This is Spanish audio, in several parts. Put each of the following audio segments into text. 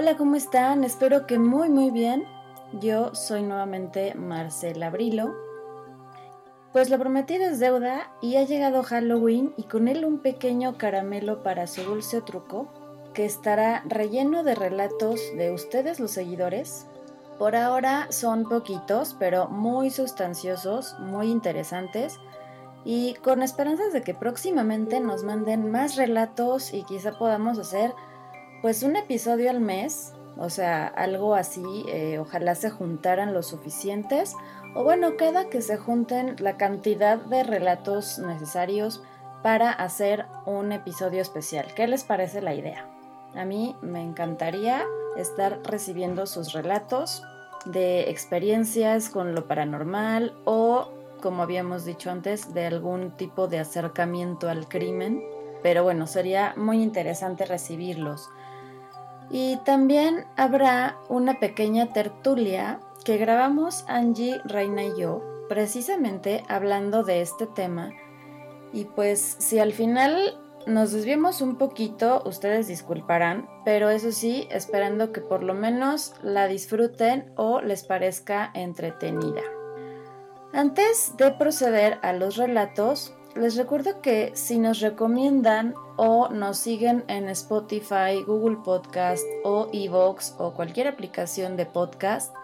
Hola, ¿cómo están? Espero que muy muy bien. Yo soy nuevamente Marcela Brilo. Pues lo prometido es deuda y ha llegado Halloween y con él un pequeño caramelo para su dulce truco que estará relleno de relatos de ustedes los seguidores. Por ahora son poquitos, pero muy sustanciosos, muy interesantes y con esperanzas de que próximamente nos manden más relatos y quizá podamos hacer pues un episodio al mes, o sea, algo así, eh, ojalá se juntaran los suficientes, o bueno, queda que se junten la cantidad de relatos necesarios para hacer un episodio especial. ¿Qué les parece la idea? A mí me encantaría estar recibiendo sus relatos de experiencias con lo paranormal o, como habíamos dicho antes, de algún tipo de acercamiento al crimen. Pero bueno, sería muy interesante recibirlos. Y también habrá una pequeña tertulia que grabamos Angie, Reina y yo, precisamente hablando de este tema. Y pues si al final nos desviamos un poquito, ustedes disculparán, pero eso sí, esperando que por lo menos la disfruten o les parezca entretenida. Antes de proceder a los relatos, les recuerdo que si nos recomiendan o nos siguen en Spotify, Google Podcast o Evox o cualquier aplicación de podcast,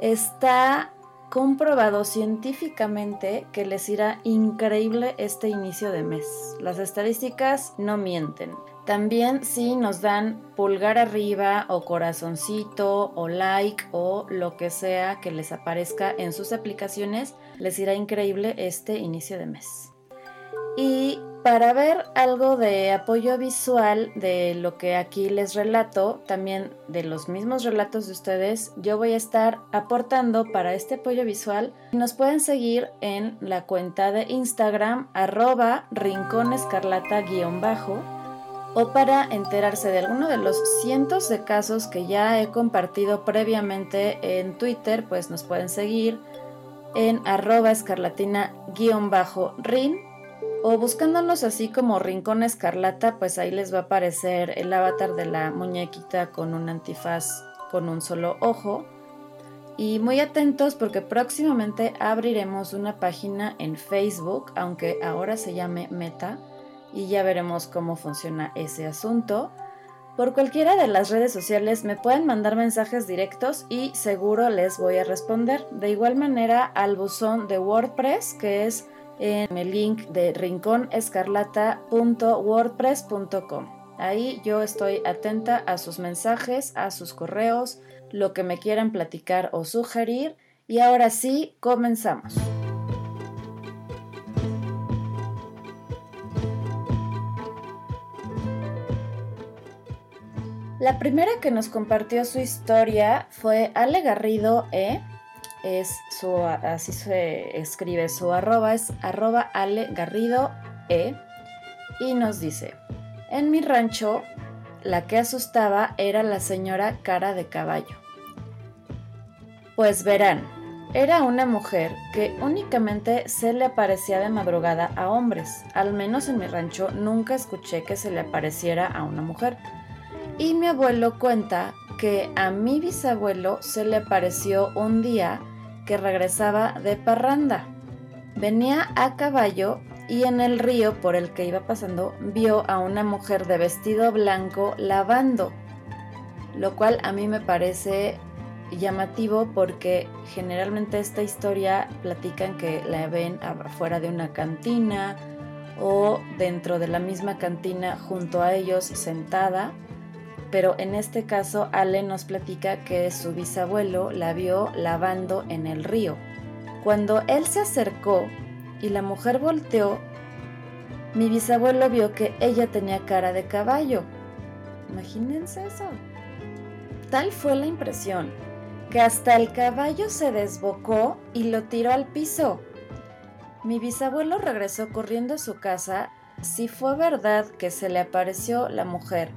está comprobado científicamente que les irá increíble este inicio de mes. Las estadísticas no mienten. También si nos dan pulgar arriba o corazoncito o like o lo que sea que les aparezca en sus aplicaciones, les irá increíble este inicio de mes. Y para ver algo de apoyo visual de lo que aquí les relato, también de los mismos relatos de ustedes, yo voy a estar aportando para este apoyo visual. Nos pueden seguir en la cuenta de Instagram arroba rinconescarlata-bajo o para enterarse de alguno de los cientos de casos que ya he compartido previamente en Twitter, pues nos pueden seguir en arroba escarlatina-rin o buscándonos así como Rincón Escarlata, pues ahí les va a aparecer el avatar de la muñequita con un antifaz con un solo ojo. Y muy atentos porque próximamente abriremos una página en Facebook, aunque ahora se llame Meta, y ya veremos cómo funciona ese asunto. Por cualquiera de las redes sociales me pueden mandar mensajes directos y seguro les voy a responder. De igual manera al buzón de WordPress que es en el link de rinconescarlata.wordpress.com. Ahí yo estoy atenta a sus mensajes, a sus correos, lo que me quieran platicar o sugerir. Y ahora sí, comenzamos. La primera que nos compartió su historia fue Ale Garrido E es su, así se escribe su arroba, es arroba Ale Garrido E. Y nos dice, en mi rancho la que asustaba era la señora cara de caballo. Pues verán, era una mujer que únicamente se le aparecía de madrugada a hombres. Al menos en mi rancho nunca escuché que se le apareciera a una mujer. Y mi abuelo cuenta que a mi bisabuelo se le apareció un día que regresaba de parranda. Venía a caballo y en el río por el que iba pasando vio a una mujer de vestido blanco lavando, lo cual a mí me parece llamativo porque generalmente esta historia platican que la ven afuera de una cantina o dentro de la misma cantina junto a ellos sentada pero en este caso Ale nos platica que su bisabuelo la vio lavando en el río. Cuando él se acercó y la mujer volteó, mi bisabuelo vio que ella tenía cara de caballo. Imagínense eso. Tal fue la impresión que hasta el caballo se desbocó y lo tiró al piso. Mi bisabuelo regresó corriendo a su casa. Si fue verdad que se le apareció la mujer,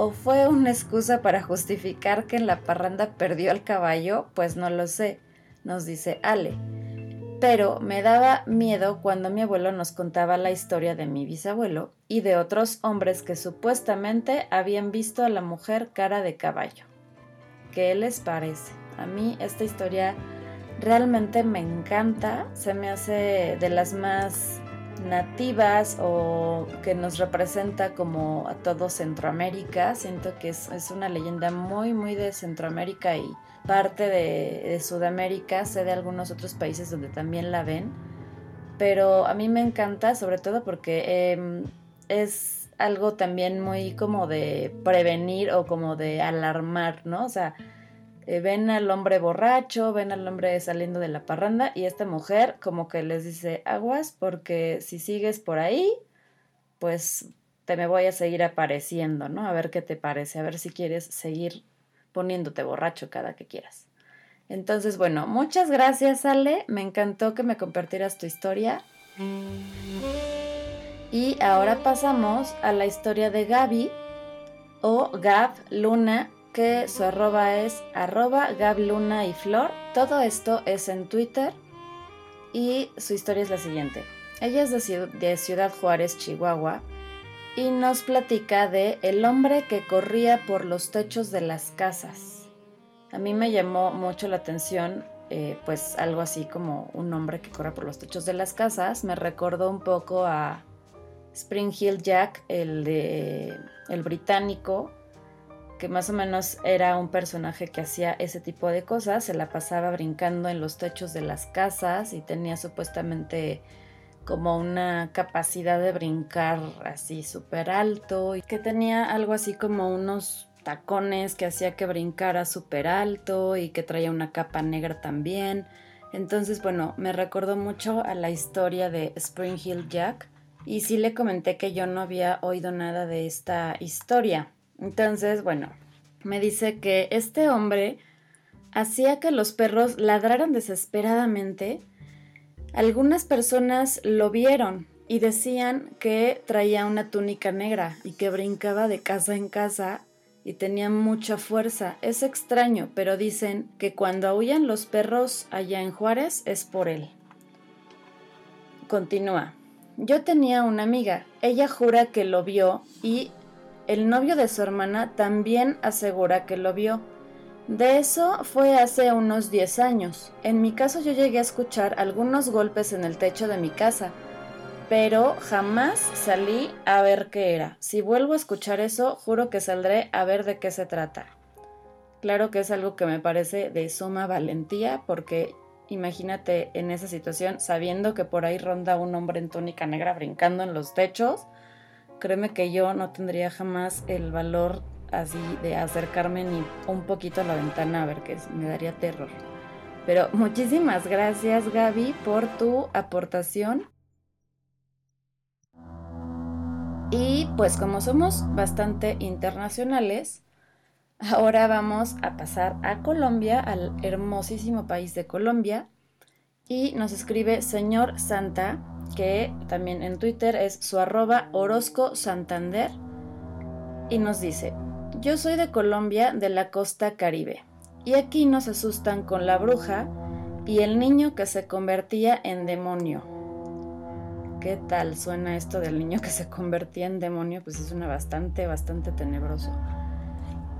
¿O fue una excusa para justificar que en la parranda perdió al caballo? Pues no lo sé, nos dice Ale. Pero me daba miedo cuando mi abuelo nos contaba la historia de mi bisabuelo y de otros hombres que supuestamente habían visto a la mujer cara de caballo. ¿Qué les parece? A mí esta historia realmente me encanta, se me hace de las más nativas o que nos representa como a todo Centroamérica. Siento que es, una leyenda muy, muy de Centroamérica y parte de, Sudamérica. Sé de algunos otros países donde también la ven. Pero a mí me encanta, sobre todo porque em, es algo también muy como de prevenir o como de alarmar, ¿no? O sea, eh, ven al hombre borracho, ven al hombre saliendo de la parranda y esta mujer como que les dice aguas porque si sigues por ahí, pues te me voy a seguir apareciendo, ¿no? A ver qué te parece, a ver si quieres seguir poniéndote borracho cada que quieras. Entonces, bueno, muchas gracias Ale, me encantó que me compartieras tu historia. Y ahora pasamos a la historia de Gaby o Gab Luna que su arroba es arroba gabluna y flor. Todo esto es en Twitter y su historia es la siguiente. Ella es de Ciudad Juárez, Chihuahua, y nos platica de el hombre que corría por los techos de las casas. A mí me llamó mucho la atención, eh, pues algo así como un hombre que corre por los techos de las casas. Me recordó un poco a Spring Hill Jack, el de el británico, que más o menos era un personaje que hacía ese tipo de cosas, se la pasaba brincando en los techos de las casas y tenía supuestamente como una capacidad de brincar así súper alto y que tenía algo así como unos tacones que hacía que brincara súper alto y que traía una capa negra también. Entonces, bueno, me recordó mucho a la historia de Spring Hill Jack y sí le comenté que yo no había oído nada de esta historia. Entonces, bueno, me dice que este hombre hacía que los perros ladraran desesperadamente. Algunas personas lo vieron y decían que traía una túnica negra y que brincaba de casa en casa y tenía mucha fuerza. Es extraño, pero dicen que cuando aullan los perros allá en Juárez es por él. Continúa. Yo tenía una amiga, ella jura que lo vio y el novio de su hermana también asegura que lo vio. De eso fue hace unos 10 años. En mi caso yo llegué a escuchar algunos golpes en el techo de mi casa, pero jamás salí a ver qué era. Si vuelvo a escuchar eso, juro que saldré a ver de qué se trata. Claro que es algo que me parece de suma valentía porque imagínate en esa situación sabiendo que por ahí ronda un hombre en túnica negra brincando en los techos créeme que yo no tendría jamás el valor así de acercarme ni un poquito a la ventana a ver qué es, me daría terror. Pero muchísimas gracias Gaby por tu aportación. Y pues como somos bastante internacionales, ahora vamos a pasar a Colombia, al hermosísimo país de Colombia. Y nos escribe Señor Santa que también en Twitter es su arroba Orozco Santander, y nos dice, yo soy de Colombia, de la costa caribe, y aquí nos asustan con la bruja y el niño que se convertía en demonio. ¿Qué tal suena esto del niño que se convertía en demonio? Pues es una bastante, bastante tenebroso.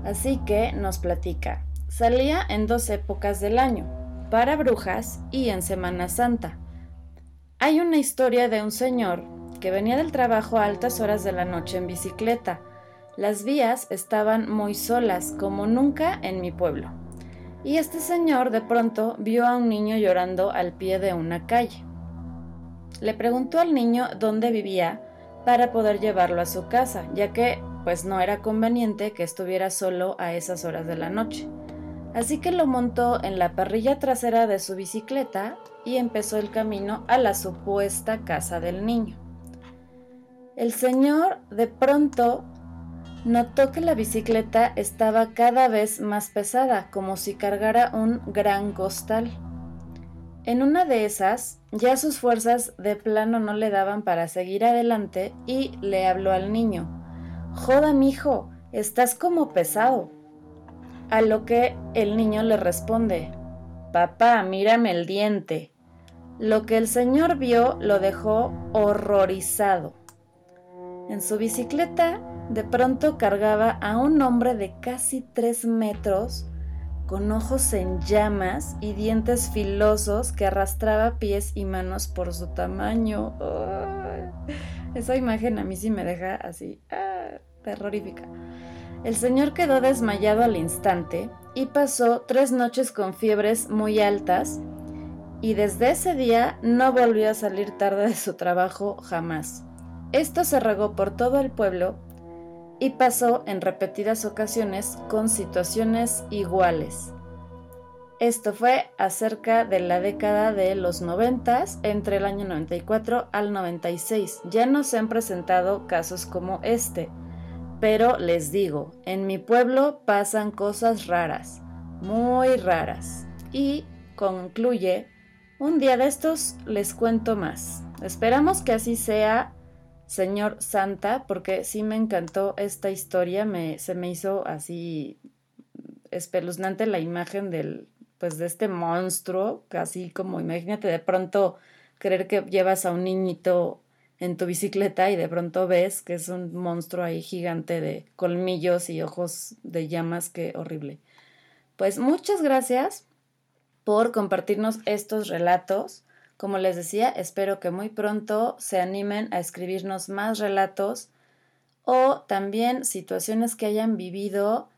Así que nos platica, salía en dos épocas del año, para brujas y en Semana Santa hay una historia de un señor que venía del trabajo a altas horas de la noche en bicicleta. Las vías estaban muy solas, como nunca en mi pueblo. Y este señor de pronto vio a un niño llorando al pie de una calle. Le preguntó al niño dónde vivía para poder llevarlo a su casa, ya que pues no era conveniente que estuviera solo a esas horas de la noche. Así que lo montó en la parrilla trasera de su bicicleta y empezó el camino a la supuesta casa del niño. El señor de pronto notó que la bicicleta estaba cada vez más pesada, como si cargara un gran costal. En una de esas, ya sus fuerzas de plano no le daban para seguir adelante y le habló al niño. Joda, mijo, estás como pesado. A lo que el niño le responde, Papá, mírame el diente. Lo que el señor vio lo dejó horrorizado. En su bicicleta de pronto cargaba a un hombre de casi tres metros con ojos en llamas y dientes filosos que arrastraba pies y manos por su tamaño. esa imagen a mí sí me deja así, ah, terrorífica. El señor quedó desmayado al instante y pasó tres noches con fiebres muy altas y desde ese día no volvió a salir tarde de su trabajo jamás. Esto se regó por todo el pueblo y pasó en repetidas ocasiones con situaciones iguales. Esto fue acerca de la década de los 90, entre el año 94 al 96. Ya no se han presentado casos como este, pero les digo, en mi pueblo pasan cosas raras, muy raras. Y concluye, un día de estos les cuento más. Esperamos que así sea Señor Santa, porque sí me encantó esta historia, me, se me hizo así espeluznante la imagen del, pues de este monstruo, casi como imagínate de pronto creer que llevas a un niñito en tu bicicleta y de pronto ves que es un monstruo ahí gigante de colmillos y ojos de llamas, qué horrible. Pues muchas gracias por compartirnos estos relatos. Como les decía, espero que muy pronto se animen a escribirnos más relatos o también situaciones que hayan vivido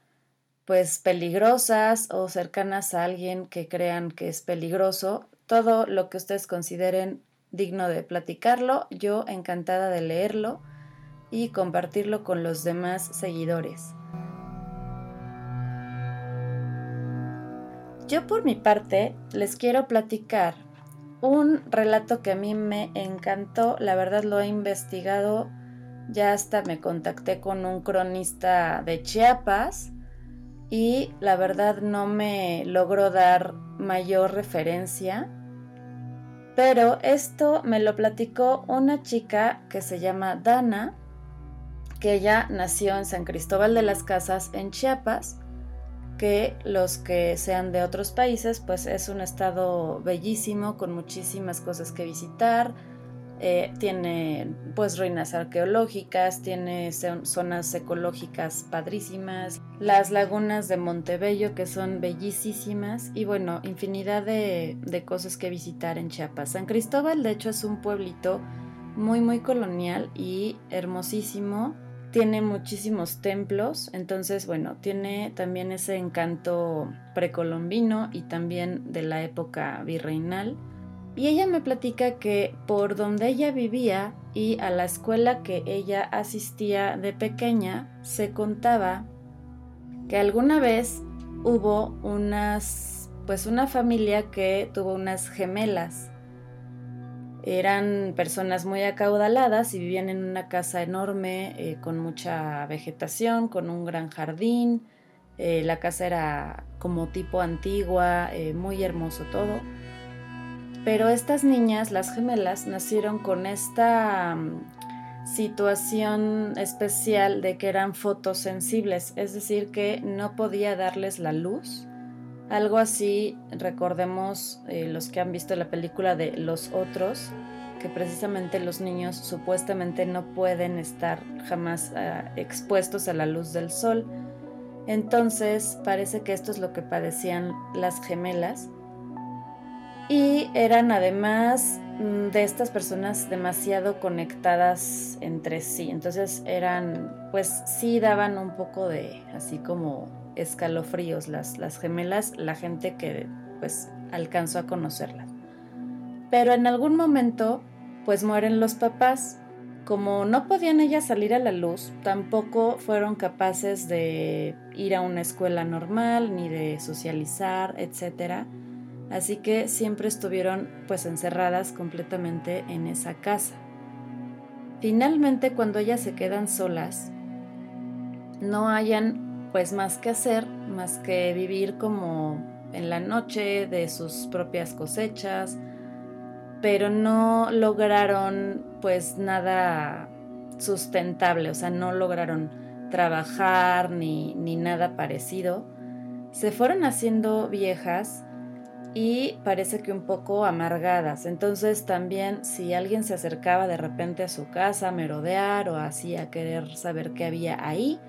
pues peligrosas o cercanas a alguien que crean que es peligroso. Todo lo que ustedes consideren digno de platicarlo, yo encantada de leerlo y compartirlo con los demás seguidores. Yo por mi parte les quiero platicar un relato que a mí me encantó, la verdad lo he investigado, ya hasta me contacté con un cronista de Chiapas y la verdad no me logró dar mayor referencia, pero esto me lo platicó una chica que se llama Dana, que ella nació en San Cristóbal de las Casas en Chiapas que los que sean de otros países, pues es un estado bellísimo con muchísimas cosas que visitar. Eh, tiene pues ruinas arqueológicas, tiene zonas ecológicas padrísimas, las lagunas de Montebello que son bellísimas y bueno, infinidad de, de cosas que visitar en Chiapas. San Cristóbal de hecho es un pueblito muy muy colonial y hermosísimo tiene muchísimos templos, entonces bueno, tiene también ese encanto precolombino y también de la época virreinal. Y ella me platica que por donde ella vivía y a la escuela que ella asistía de pequeña, se contaba que alguna vez hubo unas, pues una familia que tuvo unas gemelas eran personas muy acaudaladas y vivían en una casa enorme eh, con mucha vegetación, con un gran jardín. Eh, la casa era como tipo antigua, eh, muy hermoso todo. Pero estas niñas, las gemelas, nacieron con esta mm, situación especial de que eran fotosensibles, es decir, que no podía darles la luz algo así, recordemos eh, los que han visto la película de Los Otros, que precisamente los niños supuestamente no pueden estar jamás ah, expuestos a la luz del sol. Entonces parece que esto es lo que padecían las gemelas. Y eran además mm, de estas personas demasiado conectadas entre sí. Entonces eran, pues sí daban un poco de así como escalofríos las, las gemelas, la gente que pues alcanzó a conocerlas. Pero en algún momento pues mueren los papás. Como no podían ellas salir a la luz, tampoco fueron capaces de ir a una escuela normal, ni de socializar, etc. Así que siempre estuvieron pues encerradas completamente en esa casa. Finalmente cuando ellas se quedan solas, no hayan pues más que hacer, más que vivir como en la noche de sus propias cosechas, pero no lograron pues nada sustentable, o sea, no lograron trabajar ni, ni nada parecido. Se fueron haciendo viejas y parece que un poco amargadas. Entonces también si alguien se acercaba de repente a su casa a merodear o así a querer saber qué había ahí,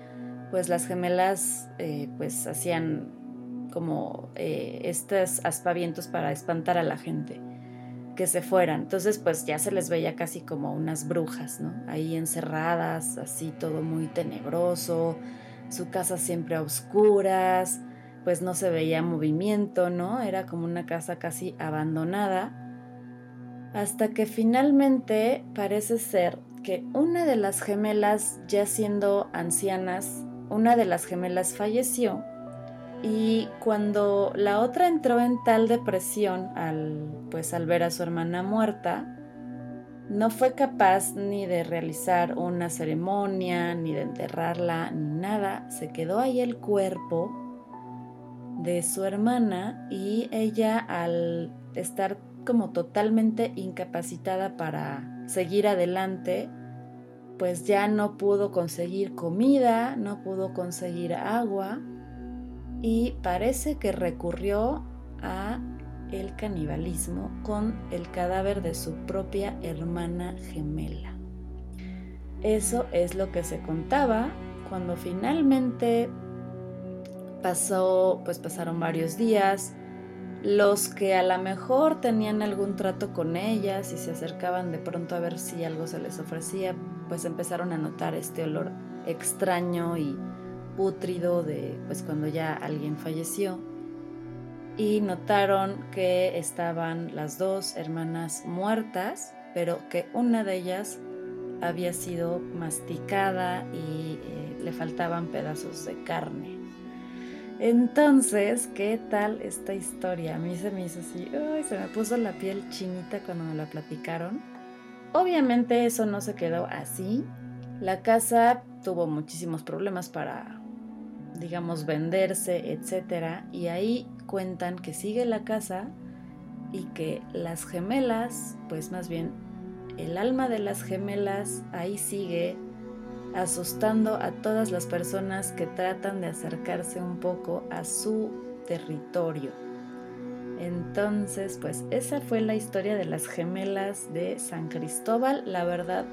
pues las gemelas eh, pues hacían como eh, estos aspavientos para espantar a la gente que se fueran. Entonces pues ya se les veía casi como unas brujas, ¿no? Ahí encerradas, así todo muy tenebroso, su casa siempre a oscuras, pues no se veía movimiento, ¿no? Era como una casa casi abandonada. Hasta que finalmente parece ser que una de las gemelas, ya siendo ancianas, una de las gemelas falleció y cuando la otra entró en tal depresión al pues al ver a su hermana muerta, no fue capaz ni de realizar una ceremonia, ni de enterrarla, ni nada. Se quedó ahí el cuerpo de su hermana y ella al estar como totalmente incapacitada para seguir adelante, pues ya no pudo conseguir comida, no pudo conseguir agua y parece que recurrió a el canibalismo con el cadáver de su propia hermana gemela. Eso es lo que se contaba cuando finalmente pasó, pues pasaron varios días. Los que a lo mejor tenían algún trato con ellas y se acercaban de pronto a ver si algo se les ofrecía, pues empezaron a notar este olor extraño y pútrido de pues cuando ya alguien falleció y notaron que estaban las dos hermanas muertas, pero que una de ellas había sido masticada y eh, le faltaban pedazos de carne. Entonces, ¿qué tal esta historia? A mí se me hizo así, se me puso la piel chinita cuando me la platicaron. Obviamente eso no se quedó así. La casa tuvo muchísimos problemas para digamos, venderse, etcétera, y ahí cuentan que sigue la casa y que las gemelas, pues más bien el alma de las gemelas ahí sigue asustando a todas las personas que tratan de acercarse un poco a su territorio. Entonces, pues esa fue la historia de las gemelas de San Cristóbal. La verdad,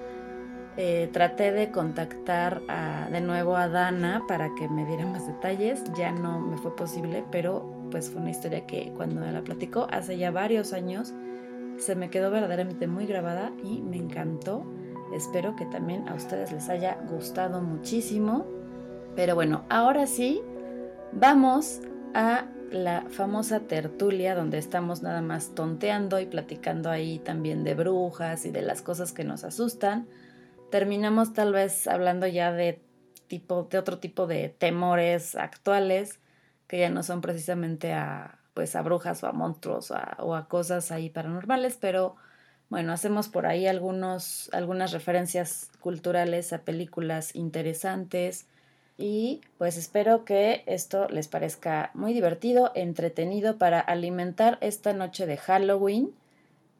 eh, traté de contactar de nuevo a Dana para que me diera más detalles, ya no me fue posible, pero pues fue una historia que cuando me la platicó hace ya varios años se me quedó verdaderamente muy grabada y me encantó. Espero que también a ustedes les haya gustado muchísimo. Pero bueno, ahora sí, vamos a la famosa tertulia donde estamos nada más tonteando y platicando ahí también de brujas y de las cosas que nos asustan terminamos tal vez hablando ya de tipo de otro tipo de temores actuales que ya no son precisamente a pues a brujas o a monstruos o a, cosas ahí paranormales, pero bueno, hacemos por ahí algunos, algunas referencias culturales a películas interesantes y pues espero que esto les parezca muy divertido, entretenido para alimentar esta noche de Halloween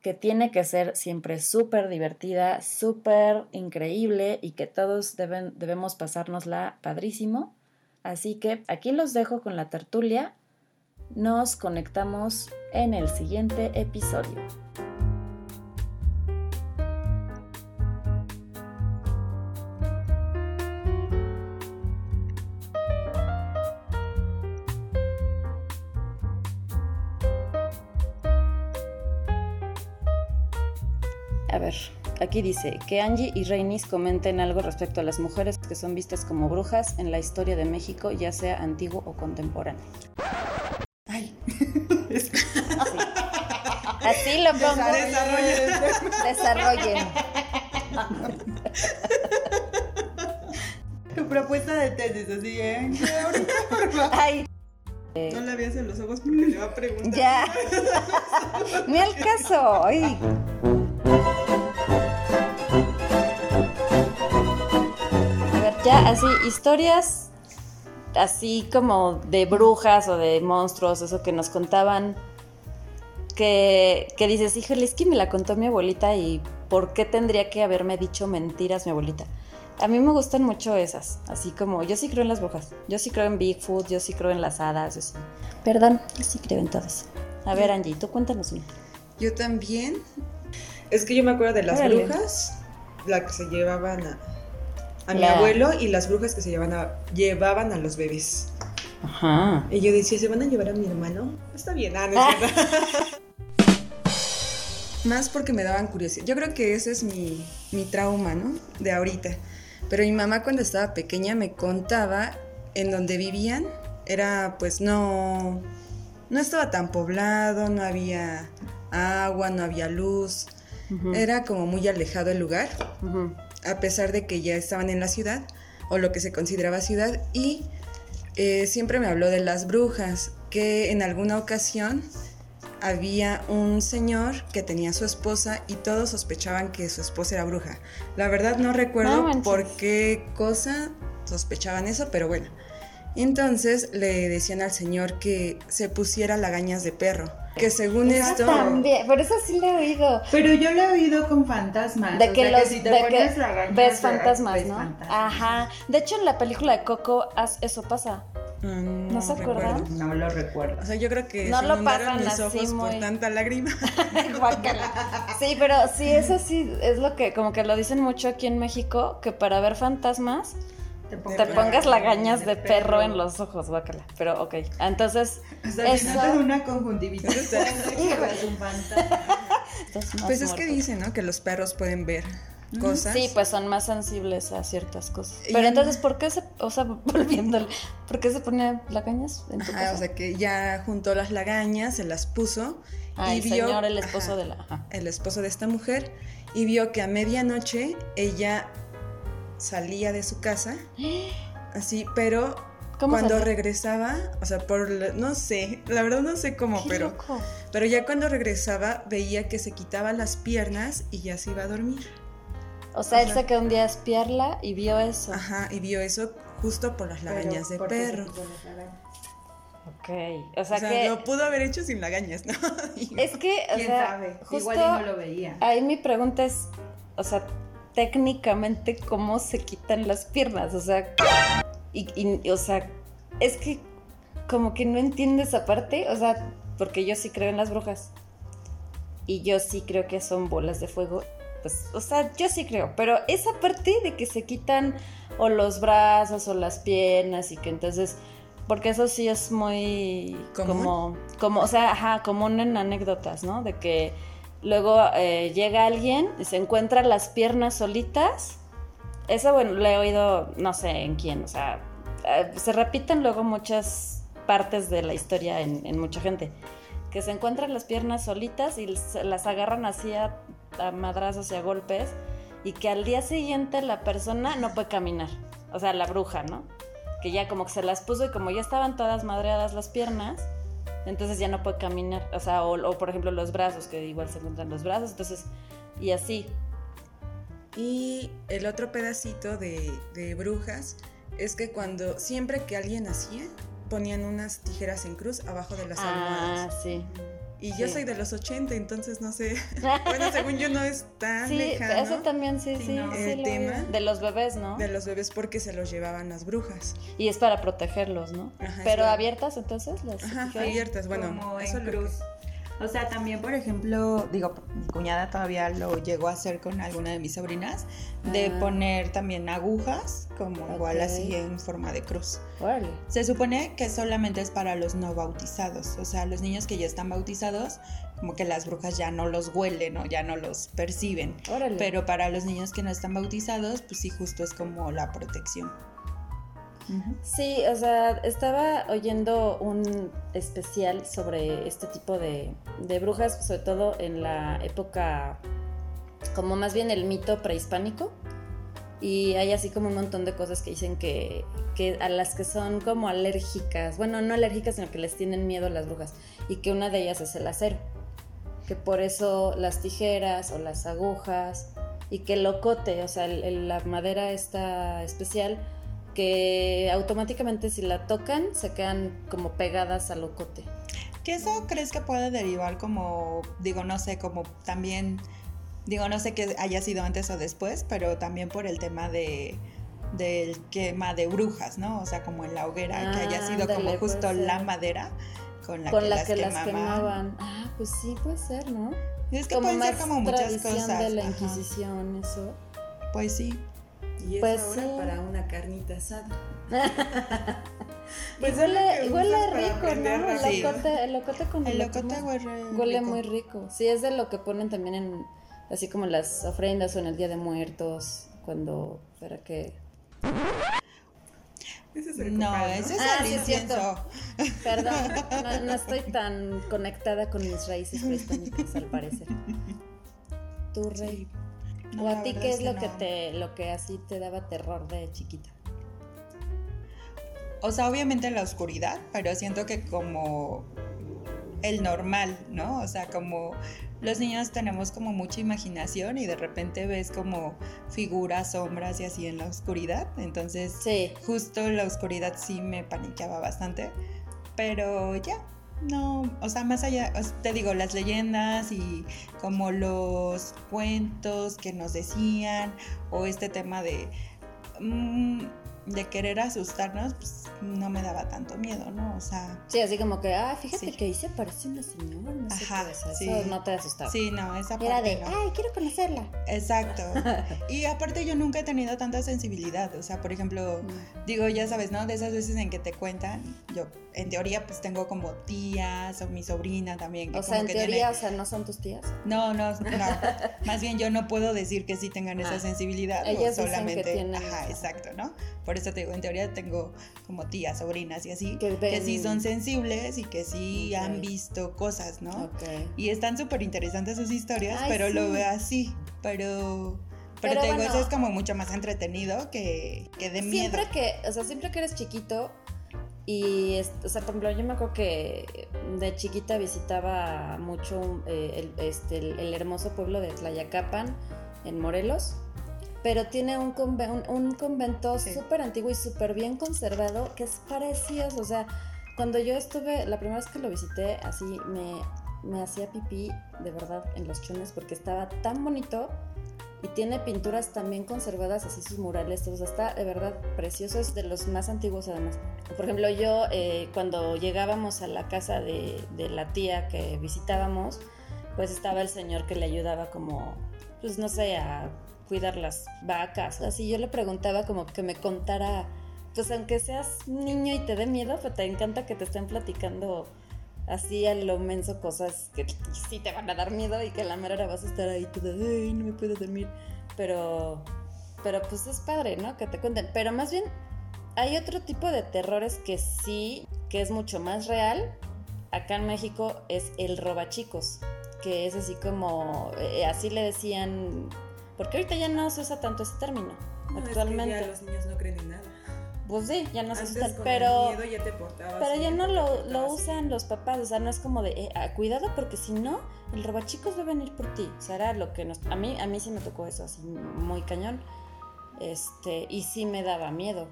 que tiene que ser siempre súper divertida, súper increíble y que todos deben, debemos pasárnosla padrísimo. Así que aquí los dejo con la tertulia. Nos conectamos en el siguiente episodio. Aquí dice que Angie y Reinis comenten algo respecto a las mujeres que son vistas como brujas en la historia de México, ya sea antiguo o contemporáneo. Ay. Así lo pongo. Desarrollen. Desarrollen. Tu propuesta de tesis, así, ¿eh? Ay. No la veas en los ojos porque le va a preguntar. Ya. Ni al caso. Ay. Ya así, historias así como de brujas o de monstruos, eso que nos contaban, que, que dices, híjole, es que me la contó mi abuelita y ¿por qué tendría que haberme dicho mentiras mi abuelita? A mí me gustan mucho esas, así como yo sí creo en las brujas, yo sí creo en Bigfoot, yo sí creo en las hadas, yo sí. Perdón, yo sí creo en todas. A ver, Angie, tú cuéntanos una. Yo también. Es que yo me acuerdo de las brujas, la que se llevaban a, a mi abuelo y las brujas que se llevaban a, llevaban a los bebés. Ajá. Y yo decía, ¿se van a llevar a mi hermano? Está bien, ah, no es verdad. Más porque me daban curiosidad. Yo creo que ese es mi, mi trauma, ¿no? De ahorita. Pero mi mamá cuando estaba pequeña me contaba en donde vivían. Era pues no... No estaba tan poblado, no había agua, no había luz. Era como muy alejado el lugar, a pesar de que ya estaban en la ciudad, o lo que se consideraba ciudad, y eh, siempre me habló de las brujas, que en alguna ocasión había un señor que tenía su esposa y todos sospechaban que su esposa era bruja. La verdad no recuerdo por qué cosa sospechaban eso, pero bueno. Entonces le decían al señor que se pusiera lagañas de perro. Que según esto. También, por eso sí lo he oído. Pero yo lo he oído con fantasmas. De que, los, si te pones lagañas, ves fantasmas, ¿no? Ajá. De hecho, en la película de Coco eso pasa. Mm, no, se acuerdan? No lo recuerdo. O sea, yo creo que no lo pasan mis ojos por tanta lágrima. sí, pero sí, eso sí es lo que, como que lo dicen mucho aquí en México, que para ver fantasmas te, pongas lagañas de, perro, en los ojos, guácala. Pero ok, entonces. O sea, eso... es una conjuntivitis. es un fantasma. Pues es que dicen, ¿no? Que los perros pueden ver cosas. Sí, pues son más sensibles a ciertas cosas. Pero entonces, ¿por qué se, o sea, volviéndole, ¿por qué se pone lagañas en tu o sea, que ya juntó las lagañas, se las puso. Ah, y el vio, señor, el esposo de la... El esposo de esta mujer, y vio que a medianoche ella salía de su casa, así, pero cuando regresaba, o sea, por, no sé, la verdad no sé cómo, pero, pero ya cuando regresaba veía que se quitaba las piernas y ya se iba a dormir. O sea, él se quedó un día a espiarla y vio eso. Ajá, y vio eso justo por las lagañas de perro. Ok, o sea, que... lo pudo haber hecho sin lagañas, ¿no? es que, o ¿Quién sea, sabe? Igual no lo veía. Ahí mi pregunta es, o sea, técnicamente cómo se quitan las piernas, o sea, y, o sea, es que como que no entiendo esa parte, o sea, porque yo sí creo en las brujas y yo sí creo que son bolas de fuego, pues, o sea, yo sí creo, pero esa parte de que se quitan o los brazos o las piernas y que entonces porque eso sí es muy como como o sea ajá común en anécdotas no de que Luego eh, llega alguien y se encuentra las piernas solitas. Eso, bueno, lo he oído, no sé en quién, o sea, eh, se repiten luego muchas partes de la historia en, mucha gente. Que se encuentran las piernas solitas y las agarran así a, a madrazos y a golpes. Y que al día siguiente la persona no puede caminar. O sea, la bruja, ¿no? Que ya como que se las puso y como ya estaban todas madreadas las piernas, entonces ya no puede caminar, o sea, o, por ejemplo los brazos, que igual se encuentran los brazos, entonces, y así. Y el otro pedacito de, de brujas es que cuando, siempre que alguien hacía, ponían unas tijeras en cruz abajo de las ah, almohadas. Ah, sí. Y yo soy de los 80, entonces no sé. bueno, según yo no es tan sí, lejano. Eso también, sí, sí. el tema. De los bebés, ¿no? De los bebés porque se los llevaban las brujas. Y es para protegerlos, ¿no? Pero abiertas entonces las Ajá, abiertas, bueno. Como en cruz. O sea, también, por ejemplo, digo, mi cuñada todavía lo llegó a hacer con alguna de mis sobrinas, de ah. poner también agujas, como igual así en forma de cruz. Se supone que solamente es para los no bautizados, o sea, los niños que ya están bautizados, como que las brujas ya no los huelen o ya no los perciben. Pero para los niños que no están bautizados, pues sí, justo es como la protección. Sí, o sea, estaba oyendo un especial sobre este tipo de, brujas, sobre todo en la época, como más bien el mito prehispánico. Y hay así como un montón de cosas que dicen que, que, a las que son como alérgicas, bueno, no alérgicas, sino que les tienen miedo las brujas. Y que una de ellas es el acero. Que por eso las tijeras o las agujas y que el locote, o sea, la madera está especial, que automáticamente si la tocan se quedan como pegadas al locote. ¿Qué eso crees que puede derivar como, digo, no sé, como también, digo, no sé que haya sido antes o después, pero también por el tema de del quema de brujas, ¿no? O sea, como en la hoguera, que haya sido como justo la madera con la que, las, quemaban. Ah, pues sí, puede ser, ¿no? Es que pueden ser como muchas cosas. de la Inquisición, eso. Pues sí. Y es pues ahora para una carnita asada. Pues huele, huele rico, ¿no? El locote, el locote con el locote huele, huele muy rico. Sí, es de lo que ponen también en, así como las ofrendas o en el Día de Muertos, cuando, para que... Ese es el No, copal, ese es Ah, el sí, cierto. Perdón, no, no estoy tan conectada con mis raíces prehispánicas, al parecer. Tu rey. No, ¿O a ti qué es lo no. que te, lo que así te daba terror de chiquita? O sea, obviamente la oscuridad, pero siento que como el normal, ¿no? O sea, como los niños tenemos como mucha imaginación y de repente ves como figuras, sombras y así en la oscuridad. Entonces, Sí. justo la oscuridad sí me paniqueaba bastante. Pero ya, no, o sea, más allá, te digo, las leyendas y como los cuentos que nos decían, o este tema de, mm, de querer asustarnos, pues no me daba tanto miedo, ¿no? O sea, Sí, así como que, ah, fíjate Sí. que ahí se parece una señora, no sé Ajá, qué es eso. sí. No te asustaba. sí, no, esa parte Era de, no. ay, quiero conocerla. Exacto. Y aparte yo nunca he tenido tanta sensibilidad, o sea, por ejemplo, Mm. digo, ya sabes, ¿no? De esas veces en que te cuentan, yo en teoría pues tengo como tías o mi sobrina también. que O sea, como en que teoría, tiene- o sea, no son tus tías. No, no, no. Más bien yo no puedo decir que sí tengan esa Ah. sensibilidad Ellas o dicen que solamente. tienen Ajá, exacto, ¿no? Por eso te digo, en teoría tengo como tías, sobrinas y así, Que que, sí son sensibles y que sí han visto cosas, ¿no? Ok. Y están súper interesantes sus historias, Ay, pero lo veo así. Pero, pero, Pero te digo, bueno. eso es como mucho más entretenido que, que de miedo. Siempre que, o sea, siempre que eres chiquito y, es- o sea, por ejemplo, yo me acuerdo que de chiquita visitaba mucho eh, el, este, el, el hermoso pueblo de Tlayacapan, en Morelos, pero tiene un, conve- un, convento Sí. súper antiguo y súper bien conservado que es precioso, o sea, cuando yo estuve, la primera vez que lo visité, así me, me hacía pipí de verdad en los chones porque estaba tan bonito y tiene pinturas también conservadas, así sus murales, todo, o sea, está de verdad precioso, es de los más antiguos además. Por ejemplo, yo eh, cuando llegábamos a la casa de, de la tía que visitábamos, pues estaba el señor que le ayudaba como, pues no sé, a cuidar las vacas, así yo le preguntaba como que me contara, pues aunque seas niño y te dé miedo, pues te encanta que te estén platicando así a lo menso cosas que sí te van a dar miedo y que a la mera vas a estar ahí todo, ay, no me puedo dormir. Pero, pero pues es padre, ¿no? Que te cuenten. Pero más bien, hay otro tipo de terrores que sí, que es mucho más real. Acá en México es el robachicos, que es así como, eh, así le decían, porque ahorita ya no se usa tanto ese término, No, es que actualmente. ya los niños no creen en nada. Pues sí, ya no se usa pero... miedo ya te Pero ya no lo, lo usan los papás, o sea, no es como de, eh, ah, cuidado porque si no, el robachicos va a venir por ti. O sea, era lo que nos... A mí, a mí sí me tocó eso, así muy cañón. Este, y sí me daba miedo.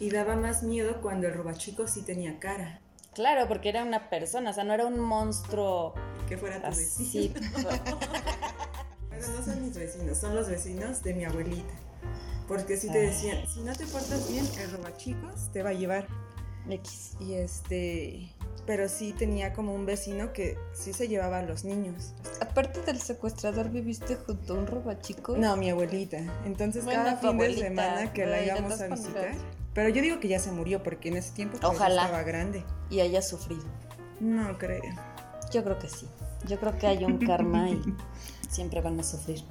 Y daba más miedo cuando el robachico sí tenía cara. Claro, porque era una persona, o sea, no era un monstruo Que fuera tu así. vecino. Bueno, no son mis vecinos, son los vecinos de mi abuelita. Porque si te Ay. decían, si no te portas bien, el robachicos te va a llevar. X. Y este, pero sí tenía como un vecino que sí se llevaba a los niños. Aparte del secuestrador, ¿viviste junto a un robachico? No, mi abuelita. Entonces Bueno, cada fin de semana que la íbamos a visitar. Pero yo digo que ya se murió porque en ese tiempo pues, Ojalá. estaba grande. Y haya sufrido. No creo. Yo creo que sí. Yo creo que hay un karma y siempre van a sufrir.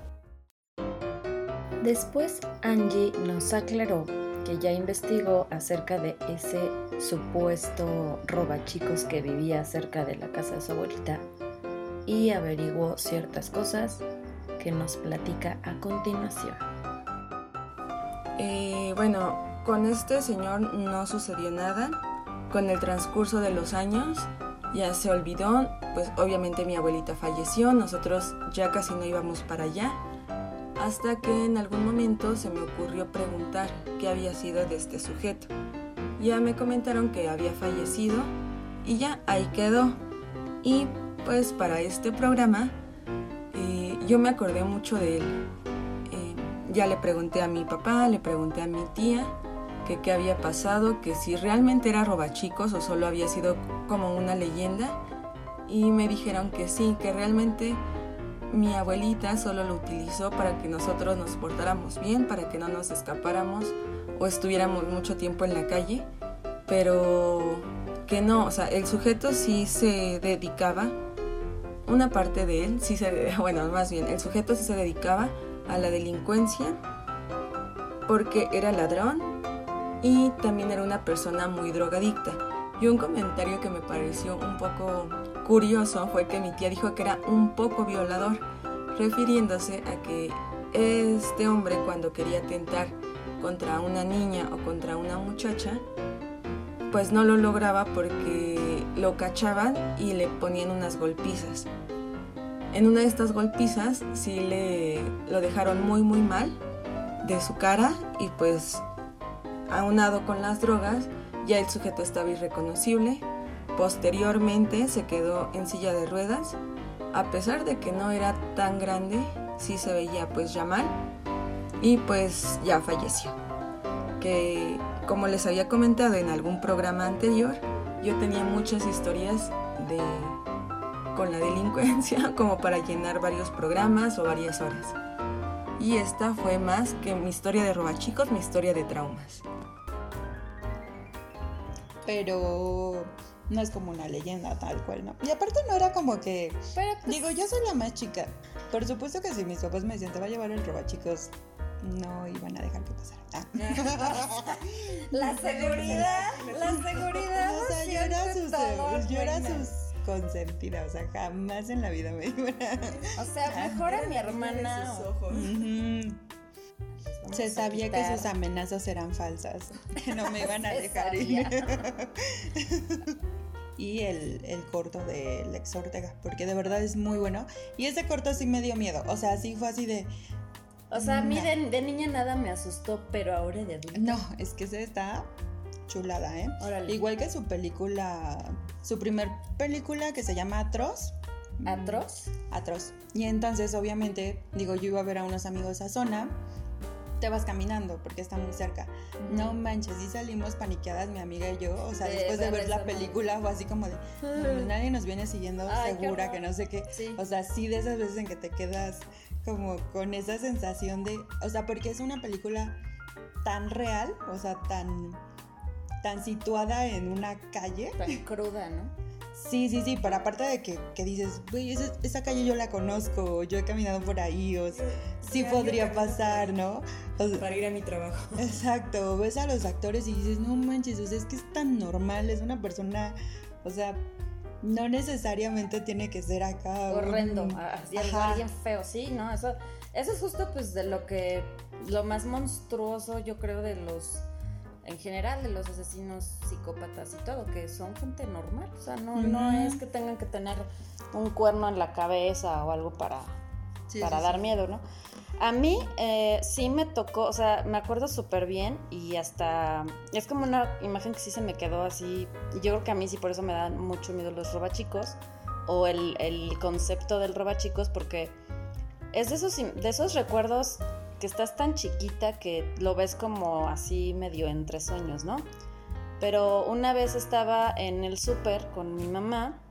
Después Angie nos aclaró que ya investigó acerca de ese supuesto robachicos que vivía cerca de la casa de su abuelita y averiguó ciertas cosas que nos platica a continuación. Eh, bueno, con este señor no sucedió nada. Con el transcurso de los años ya se olvidó, pues obviamente mi abuelita falleció, nosotros ya casi no íbamos para allá, hasta que en algún momento se me ocurrió preguntar qué había sido de este sujeto. Ya me comentaron que había fallecido y ya ahí quedó. Y pues para este programa eh, yo me acordé mucho de él. Eh, ya le pregunté a mi papá, le pregunté a mi tía que qué había pasado, que si realmente era robachicos o solo había sido como una leyenda. Y me dijeron que sí, que realmente mi abuelita solo lo utilizó para que nosotros nos portáramos bien, para que no nos escapáramos o estuviéramos mucho tiempo en la calle. pero que no, o sea, el sujeto sí se dedicaba, una parte de él sí se, bueno, más bien, el sujeto sí se dedicaba a la delincuencia porque era ladrón y también era una persona muy drogadicta. Y un comentario que me pareció un poco curioso fue que mi tía dijo que era un poco violador, refiriéndose a que este hombre cuando quería tentar contra una niña o contra una muchacha, pues no lo lograba porque lo cachaban y le ponían unas golpizas. En una de estas golpizas sí le lo dejaron muy muy mal de su cara y pues aunado con las drogas ya el sujeto estaba irreconocible. Posteriormente se quedó en silla de ruedas. A pesar de que no era tan grande, sí se veía pues ya mal. Y pues ya falleció. Que como les había comentado en algún programa anterior, yo tenía muchas historias de con la delincuencia como para llenar varios programas o varias horas. Y esta fue más que mi historia de robachicos, mi historia de traumas pero no es como una leyenda tal cual, ¿no? Y aparte no era como que... Pues, digo, yo soy la más chica. Por supuesto que si mis papás me decían, te va a llevar el roba, chicos, no iban a dejar que pasara. Ah. la seguridad, la seguridad. O sea, yo era, yo consentida, o sea, jamás en la vida me a... O sea, mejor a mi hermana. Sus ojos. Se sabía que sus amenazas eran falsas, que no me iban a dejar ir. y el, corto de Lex Ortega, porque de verdad es muy bueno. Y ese corto sí me dio miedo, o sea, sí fue así de... O sea, a mí de, niña nada me asustó, pero ahora de adulta. No, es que se está chulada, ¿eh? Igual que su película, su primer película que se llama Atroz. ¿Atroz? Atroz. Y entonces, obviamente, digo, yo iba a ver a unos amigos a zona te vas caminando porque está muy cerca. No manches, y salimos paniqueadas mi amiga y yo, o sea, después de ver la película fue así como de, nadie nos viene siguiendo segura, que no sé qué. O sea, sí de esas veces en que te quedas como con esa sensación de, o sea, porque es una película tan real, o sea, tan tan situada en una calle. Tan cruda, ¿no? Sí, sí, sí, pero aparte de que, dices, güey, esa, calle yo la conozco, yo he caminado por ahí, o sí podría pasar, ¿no? Para ir a mi trabajo. Exacto, ves a los actores y dices, no manches, o sea, es que es tan normal, es una persona, o sea, no necesariamente tiene que ser acá. Horrendo, así es alguien feo, sí, ¿no? Eso, eso es justo pues de lo que, lo más monstruoso yo creo de los en general de los asesinos psicópatas y todo, que son gente normal. O sea, no, no es que tengan que tener un cuerno en la cabeza o algo para, para dar miedo, ¿no? A mí eh, sí me tocó, o sea, me acuerdo súper bien y hasta es como una imagen que sí se me quedó así. Yo creo que a mí sí por eso me dan mucho miedo los robachicos o el, el concepto del robachicos porque es de esos, de esos recuerdos que estás tan chiquita que lo ves como así medio entre sueños, ¿no? Pero una vez estaba en el súper con mi mamá,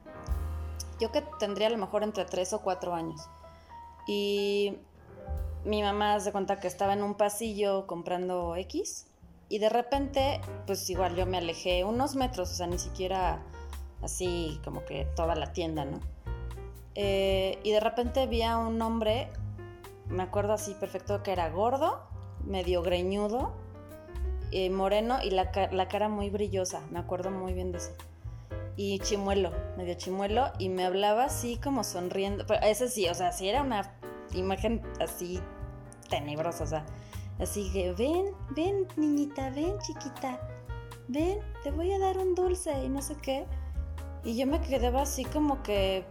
yo que tendría a lo mejor entre 3 o 4 años, y mi mamá se cuenta que estaba en un pasillo comprando X, y de repente, pues igual yo me alejé unos metros, o sea, ni siquiera así como que toda la tienda, ¿no? Eh, y de repente vi a un hombre me acuerdo así perfecto que era gordo, medio greñudo, eh, moreno y la, cara muy brillosa, me acuerdo muy bien de eso. Y chimuelo, medio chimuelo, y me hablaba así como sonriendo. Pero ese sí, o sea, sí era una imagen así tenebrosa, o sea, así que ven, ven, niñita, ven, chiquita, ven, te voy a dar un dulce y no sé qué. Y yo me quedaba así como que,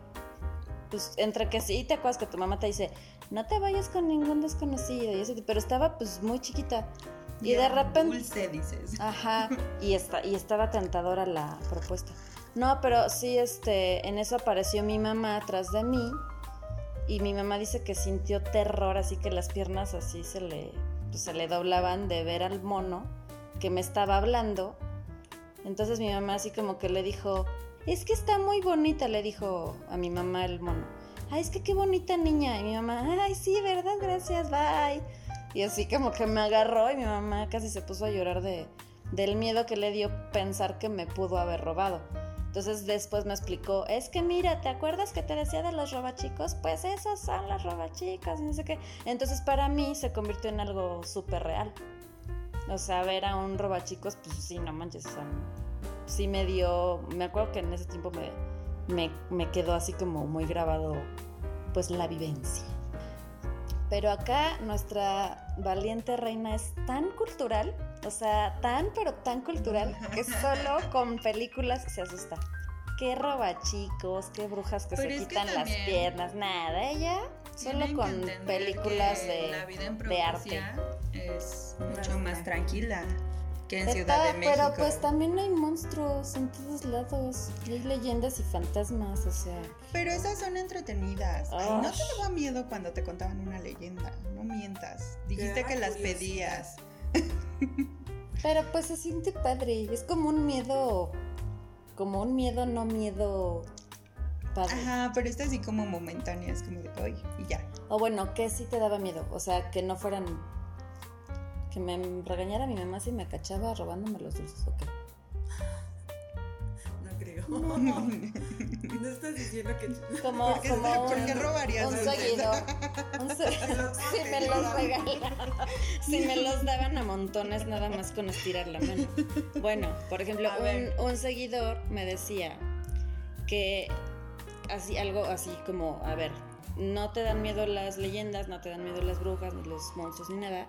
pues, entre que sí, te acuerdas que tu mamá te dice, no te vayas con ningún desconocido. Y eso, pero estaba pues muy chiquita. Y, de repente... Dulce, dices. Ajá. Y estaba tentadora la propuesta. No, pero sí, este, en eso apareció mi mamá atrás de mí. Y mi mamá dice que sintió terror, así que las piernas así se le, pues, se le doblaban de ver al mono que me estaba hablando. Entonces mi mamá así como que le dijo, es que está muy bonita, le dijo a mi mamá el mono ay, es que qué bonita niña. Y mi mamá, ay, sí, ¿verdad? Gracias, bye. Y así como que me agarró y mi mamá casi se puso a llorar de, del miedo que le dio pensar que me pudo haber robado. Entonces después me explicó, es que mira, ¿te acuerdas que te decía de los robachicos? Pues esos son los robachicos, no sé qué. Entonces para mí se convirtió en algo súper real. O sea, ver a un robachicos, pues sí, no manches, sí me dio, me acuerdo que en ese tiempo me, me, me quedó así como muy grabado, pues la vivencia. Pero acá nuestra valiente reina es tan cultural o sea, tan pero tan cultural que solo con películas se asusta. Qué roba chicos, qué brujas que se quitan las piernas, nada, ella solo con películas de, la vida en de arte. Es mucho más tranquila que en Ciudad de México. Pero pues también hay monstruos en todos lados. hay leyendas y fantasmas, o sea. Pero esas son entretenidas. Ay, ¿No te daba miedo cuando te contaban una leyenda? No mientas. Dijiste que las pedías. Pero pues se siente padre. Es como un miedo. Como un miedo, no miedo padre. Ajá, pero está así como momentánea, es como de hoy y ya. O bueno, ¿qué sí te daba miedo? O sea, que no fueran. Que me regañara mi mamá si me cachaba robándome los dulces, ¿o qué? No. estás diciendo que. Como, ¿Por qué, como ¿por qué robarías un un seguido. Un se- si me los regalaban. Si me los daban a montones nada más con estirar la mano. Bueno, por ejemplo, un, un seguidor me decía que así, algo así como, a ver, no te dan miedo las leyendas, no te dan miedo las brujas, ni los monstruos, ni nada.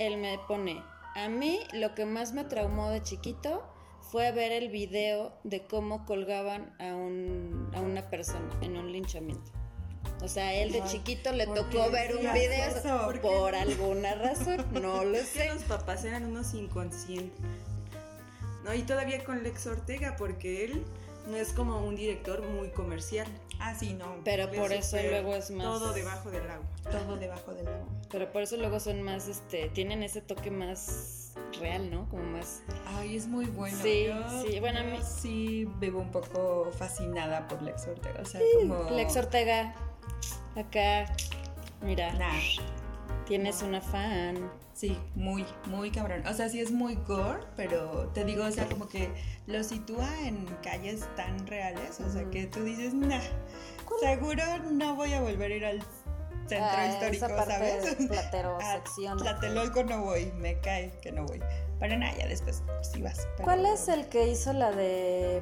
Él me pone, a mí lo que más me traumó de chiquito fue ver el video de cómo colgaban a, un, a una persona en un linchamiento. O sea, él de chiquito le ¿por tocó ver un video eso? ¿Por alguna razón, no lo que sé. los papás eran unos inconscientes. No, y todavía con Lex Ortega, porque él no es como un director muy comercial. Ah, sí, no. Pero por eso luego es más Todo debajo del agua. Todo debajo del agua. Pero por eso luego son más este tienen ese toque más real, ¿no? Como más Ay, es muy bueno. Sí, Yo- sí, bueno, a mí- sí vivo un poco fascinada por Lex Ortega. O sea, como. Lex Ortega acá mira, Nah, tienes una fan. sí, muy, muy cabrón. O sea, sí es muy gore, pero te digo, o sea, como que lo sitúa en calles tan reales. O sea, que tú dices, nah, seguro no voy a volver a ir al centro Ah, histórico, esa parte ¿sabes? de Platero sección. Tlatelolco no voy, me cae que no voy. Pero nada, ya después sí vas. pero- ¿Cuál es el que hizo la de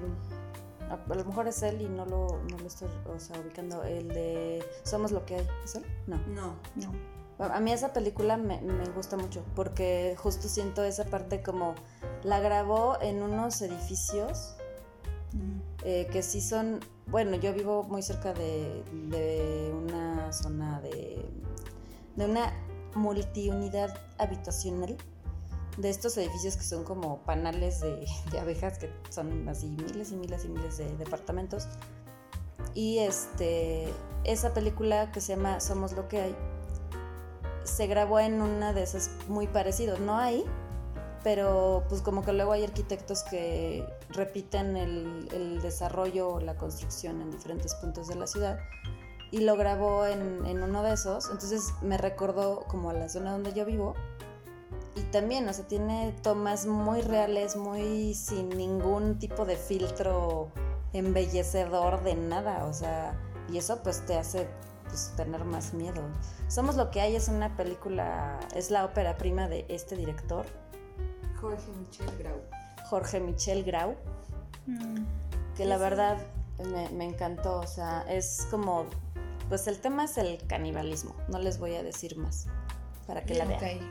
a a lo mejor es él y no lo, no lo estoy o sea, ubicando. El de Somos lo que hay. ¿Es él? No. No. No. A mí esa película me, me gusta mucho porque justo siento esa parte como la grabó en unos edificios Mm. eh, que sí son, bueno, yo vivo muy cerca de, de una zona de, de una multiunidad habitacional, de estos edificios que son como panales de, de abejas, que son así miles y miles y miles de departamentos. Y este, esa película que se llama Somos lo que hay, se grabó en una de esas muy parecidos, no ahí, pero pues como que luego hay arquitectos que repiten el, el desarrollo o la construcción en diferentes puntos de la ciudad y lo grabó en, en uno de esos, entonces me recordó como a la zona donde yo vivo y también, o sea, tiene tomas muy reales, muy sin ningún tipo de filtro embellecedor de nada, o sea, y eso pues te hace pues, tener más miedo. Somos lo que hay es una película, es la ópera prima de este director, Jorge Michel Grau. Jorge Michel Grau, Mm. que la verdad me, me encantó, o sea, es como, pues el tema es el canibalismo, no les voy a decir más, para que la vean. Ok.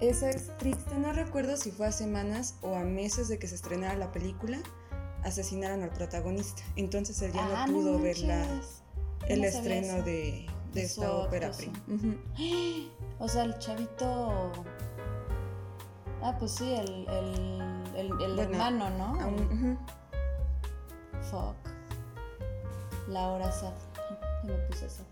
Esa es triste, no recuerdo si fue a semanas o a meses de que se estrenara la película, asesinaron al protagonista. Entonces él ya Ah, no pudo ver la, manches. El estreno de, de De esta su ópera prima. O sea, el chavito. Ah, pues sí, el, el, el, el Bueno, hermano, ¿no? Fuck. La hora sad. Me puse eso.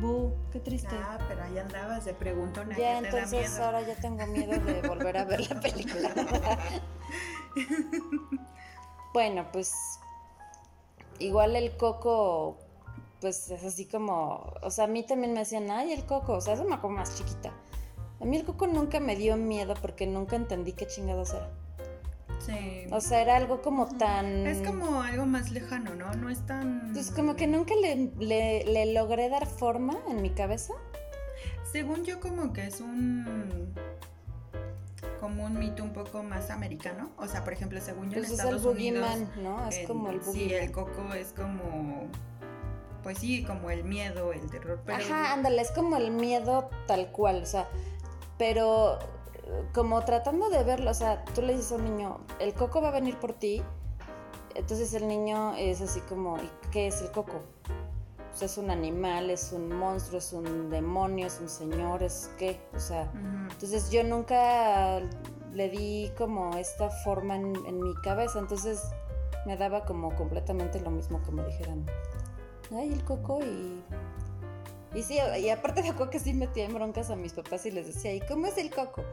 Bu, qué triste. Ah, pero ahí andabas de preguntona. ya, ¿qué te da entonces miedo? ahora ya tengo miedo de volver a ver la película. bueno, pues. Igual el coco. Pues es así como. O sea, a mí también me decían, ay, el coco. O sea, eso me acuerdo más chiquita. A mí el coco nunca me dio miedo porque nunca entendí qué chingados era. Sí. O sea, era algo como tan... Es como algo más lejano, ¿no? No es tan... Pues como que nunca le, le- le logré dar forma en mi cabeza. Según yo como que es un... Como un mito un poco más americano. O sea, por ejemplo, según yo Pues en es el Unidos... boogeyman, ¿no? Es en- como el Sí, boogeyman. el coco es como... Pues sí, como el miedo, el terror. Pero Ajá, ándale, es como el miedo tal cual, o sea, pero eh, como tratando de verlo, o sea, tú le dices a un niño, el coco va a venir por ti, entonces el niño es así como, ¿y qué es el coco? Pues es un animal, es un monstruo, es un demonio, es un señor, es qué, o sea, entonces yo nunca le di como esta forma en, en mi cabeza, entonces me daba como completamente lo mismo que me dijeran, ay, el coco y... Y sí, y aparte me acuerdo que sí metía en broncas a mis papás y les decía, ¿y cómo es el coco?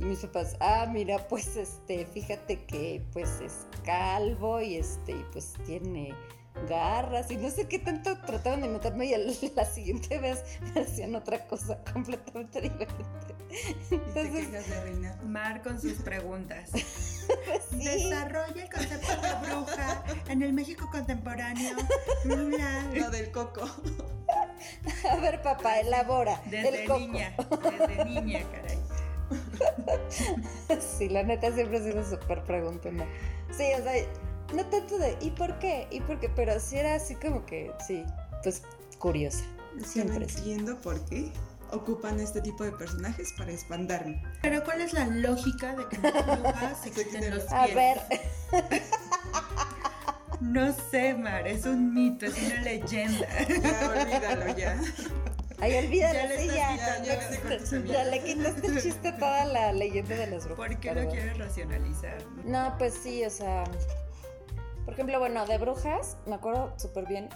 Y mis papás, ah, mira, pues este, fíjate que pues es calvo y este, y pues tiene garras y no sé qué tanto trataban de meterme y la siguiente vez me hacían otra cosa completamente diferente. Y te Entonces, quejas de reina. Mar con sus preguntas. sí. Desarrolla el concepto de bruja en el México contemporáneo. Lo del coco. A ver, papá, elabora. Desde el coco. niña, desde niña, caray. Sí, la neta siempre ha sido súper preguntona. Sí, o sea, no tanto de ¿y por qué? ¿y por qué? Pero sí era así como que, sí, pues curiosa. No Siempre sí. entiendo por qué ocupan este tipo de personajes para espantarme. Pero ¿cuál es la lógica de que las se quiten los pies? A ver, No sé, Mar, es un mito, es una leyenda. Ya, olvídalo ya. ay, olvídalo, Ya le sí, ya. ya amigas. Ya le quitaste el chiste a toda la leyenda de las brujas. ¿Por qué lo perdón. quieres racionalizar? No, pues sí, o sea. Por ejemplo, bueno, de brujas, me acuerdo súper bien.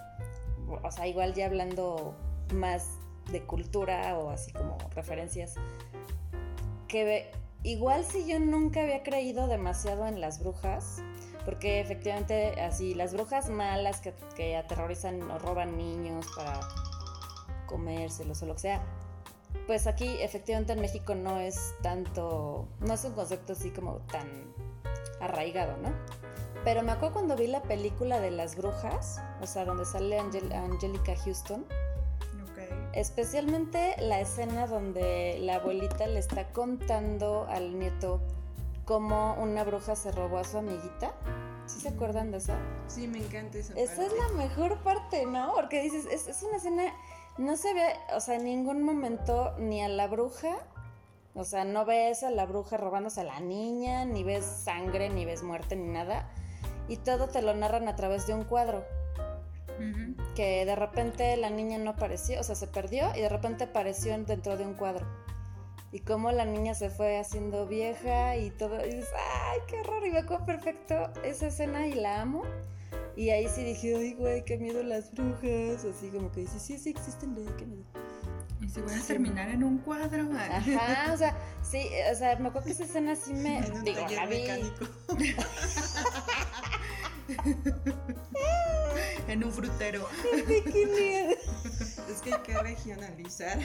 O sea, igual ya hablando más de cultura o así como referencias. Que igual si yo nunca había creído demasiado en las brujas. Porque efectivamente, así, las brujas malas que, que aterrorizan o roban niños para comérselos o lo que sea. Pues aquí, efectivamente, en México no es tanto. No es un concepto así como tan arraigado, ¿no? Pero me acuerdo cuando vi la película de las brujas, o sea, donde sale Angel- Angelica Houston, especialmente la escena donde la abuelita le está contando al nieto cómo una bruja se robó a su amiguita. ¿Sí se acuerdan de eso? Sí, me encanta esa Esa es la mejor parte, ¿no? Porque dices, es, es una escena, no se ve, o sea, en ningún momento ni a la bruja, o sea, no ves a la bruja robándose a la niña, ni ves sangre, ni ves muerte, ni nada. Y todo te lo narran a través de un cuadro, que de repente la niña no apareció, o sea, se perdió y de repente apareció dentro de un cuadro. Y cómo la niña se fue haciendo vieja y todo, y dices, ay, qué horror, y me acuerdo perfecto esa escena y la amo. Y ahí sí dije, ay, güey, qué miedo las brujas. Así como que dices, sí, sí existen, güey, qué miedo. Y si voy a terminar en un cuadro. Ajá, o sea, sí, o sea, me acuerdo que esa escena sí me. Digo, la vi. en un frutero. Qué miedo. Es que hay que regionalizar.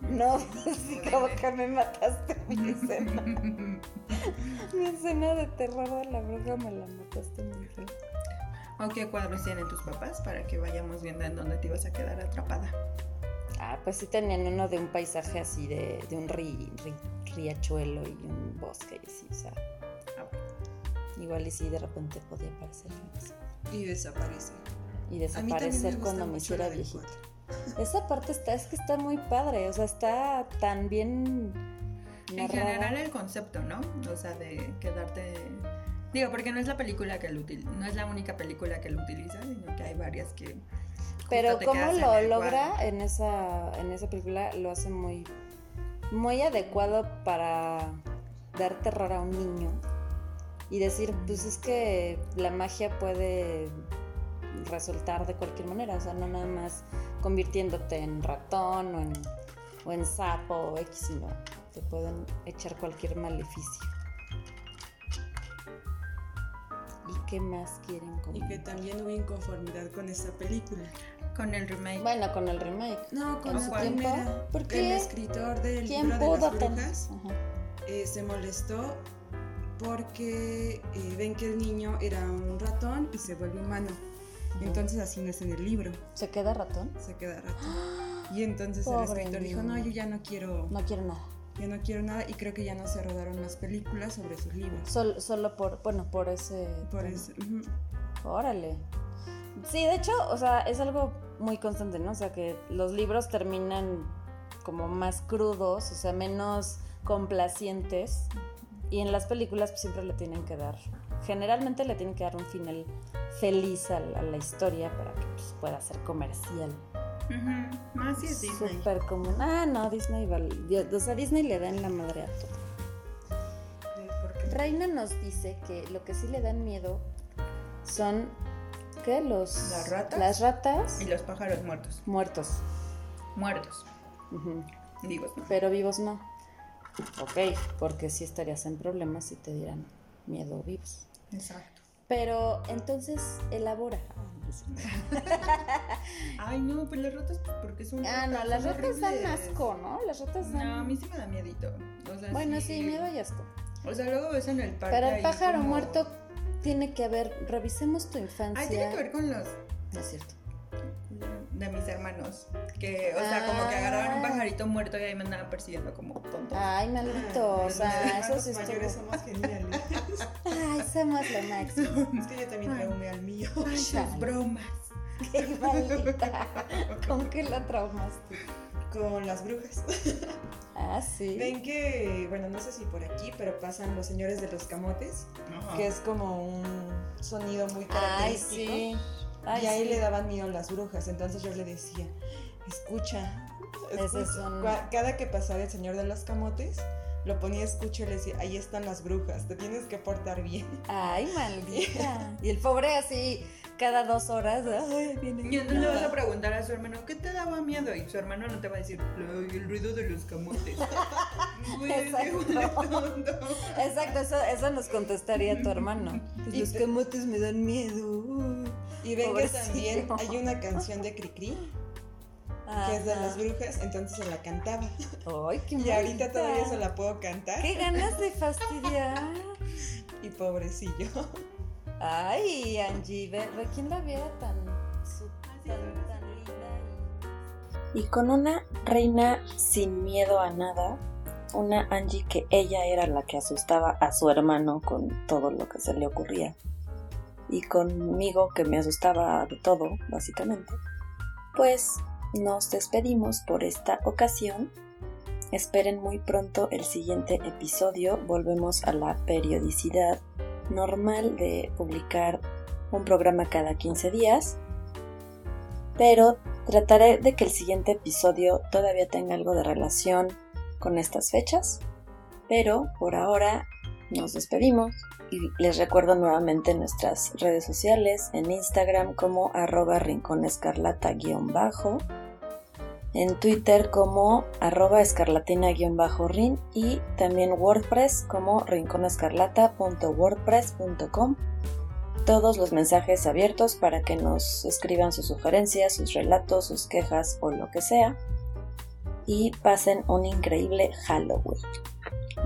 No, sí, como que me mataste mi escena. Mi escena de terror de la bruja me la mataste muy feo. ¿O qué cuadros tienen tus papás para que vayamos viendo en dónde te ibas a quedar atrapada? Ah, pues sí tenían uno de un paisaje así de, de un ri- ri- riachuelo y un bosque y así, o sea. Igual y sí de repente podía así. Y desaparece. y me desaparecer cuando me hiciera viejita. Esa parte está, es que está muy padre, o sea, está tan bien En general el concepto, ¿no? O sea, de quedarte... Digo, porque no es la película que lo util... no es la única película que lo utiliza, sino que hay varias que... Pero cómo en lo logra cuadro. en esa, en esa película lo hace muy, muy adecuado para dar terror a un niño y decir, pues es que la magia puede resultar de cualquier manera, o sea, no nada más convirtiéndote en ratón o en, o en sapo o X, sino te pueden echar cualquier maleficio. ¿Y qué más quieren Y que comentar? también hubo inconformidad con esta película. Con el remake. Bueno, con el remake. No, con ¿En la su primera. tiempo? ¿Por El qué? escritor del ¿Quién libro de las brujas eh, se molestó porque eh, ven que el niño era un ratón y se vuelve humano. Entonces así no es en el libro, ¿Se queda ratón? se queda ratón. Y entonces el escritor dijo, no, yo ya no quiero, No quiero nada. ya no quiero nada y creo que ya no se rodaron más películas sobre sus libros. Sol- solo por, bueno, por ese... Por tema. eso. ujú. Órale. Sí, de hecho, o sea, es algo muy constante, ¿no? O sea, que los libros terminan como más crudos, o sea, menos complacientes. Y en las películas pues, siempre le tienen que dar, generalmente le tienen que dar un final feliz a la, a la historia para que pues, pueda ser comercial. Más si es Disney. Súper común. Ah, no, Disney, vale. O sea, Disney le da en la madre a todo. Reina nos dice que lo que sí le dan miedo son, ¿qué? Los, ¿Las ratas? Las ratas Y los pájaros muertos. muertos. Muertos. Ujú. Vivos, ¿no? Pero vivos no. Ok, porque sí estarías en problemas si te dieran miedo vivos. Exacto. Pero entonces elabora. Ay, no, pues las ratas, pues, porque son. Ah, no, las ratas dan asco, ¿no? Las ratas dan... No, a mí sí me da miedito. O sea, Bueno, sí, miedo y asco. O sea, luego ves en el parque. Pero el pájaro como- muerto tiene que haber... Revisemos tu infancia. Ay, tiene que ver con los No es cierto. De mis hermanos. Que, o sea, como que agarraban un Ah. pajarito muerto y ahí me andaban persiguiendo como tonto. Ay, maldito. O sea, eso sí mayores estuvo... somos geniales. Ay, somos lo máximo. es que yo también traumé al mío. Ay, sus bromas. Qué maldita. ¿Con qué la traumaste? Con las brujas. Ah, sí. Ven que, bueno, no sé si por aquí, pero pasan los señores de los camotes, Ajá. que es como un sonido muy Ay, característico. sí. Ay, y ahí sí. le daban miedo las brujas, entonces yo le decía, escucha. Es escucha". un- Cada que pasaba el señor de los camotes, lo ponía a escuchar y le decía, ahí están las brujas, te tienes que portar bien. Ay, maldita. Y el pobre así, cada dos horas. Ay, viene. Y entonces le vas a preguntar a su hermano, ¿qué te daba miedo? Y su hermano no te va a decir, "Ay, el ruido de los camotes. Exacto. Exacto, eso, eso nos contestaría tu hermano. Pues los te- camotes me dan miedo. Y ven que también hay una canción de Cricri, que es de las brujas, entonces se la cantaba. Ay, qué Y ahorita todavía se la puedo cantar. Qué ganas de fastidiar. Y pobrecillo. Ay, Angie, quién la viera tan, su- tan, tan linda. Y... y con una reina sin miedo a nada, una Angie que ella era la que asustaba a su hermano con todo lo que se le ocurría. Y conmigo que me asustaba de todo, básicamente. Pues nos despedimos por esta ocasión. Esperen muy pronto el siguiente episodio. Volvemos a la periodicidad normal de publicar un programa cada 15 días. Pero trataré de que el siguiente episodio todavía tenga algo de relación con estas fechas. Pero por ahora nos despedimos y les recuerdo nuevamente nuestras redes sociales en Instagram como arroba rinconescarlata-bajo en Twitter como arroba escarlatina-rin y también WordPress como rinconescarlata.wordpress.com. Todos los mensajes abiertos para que nos escriban sus sugerencias, sus relatos, sus quejas o lo que sea. Y pasen un increíble Halloween.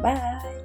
Bye.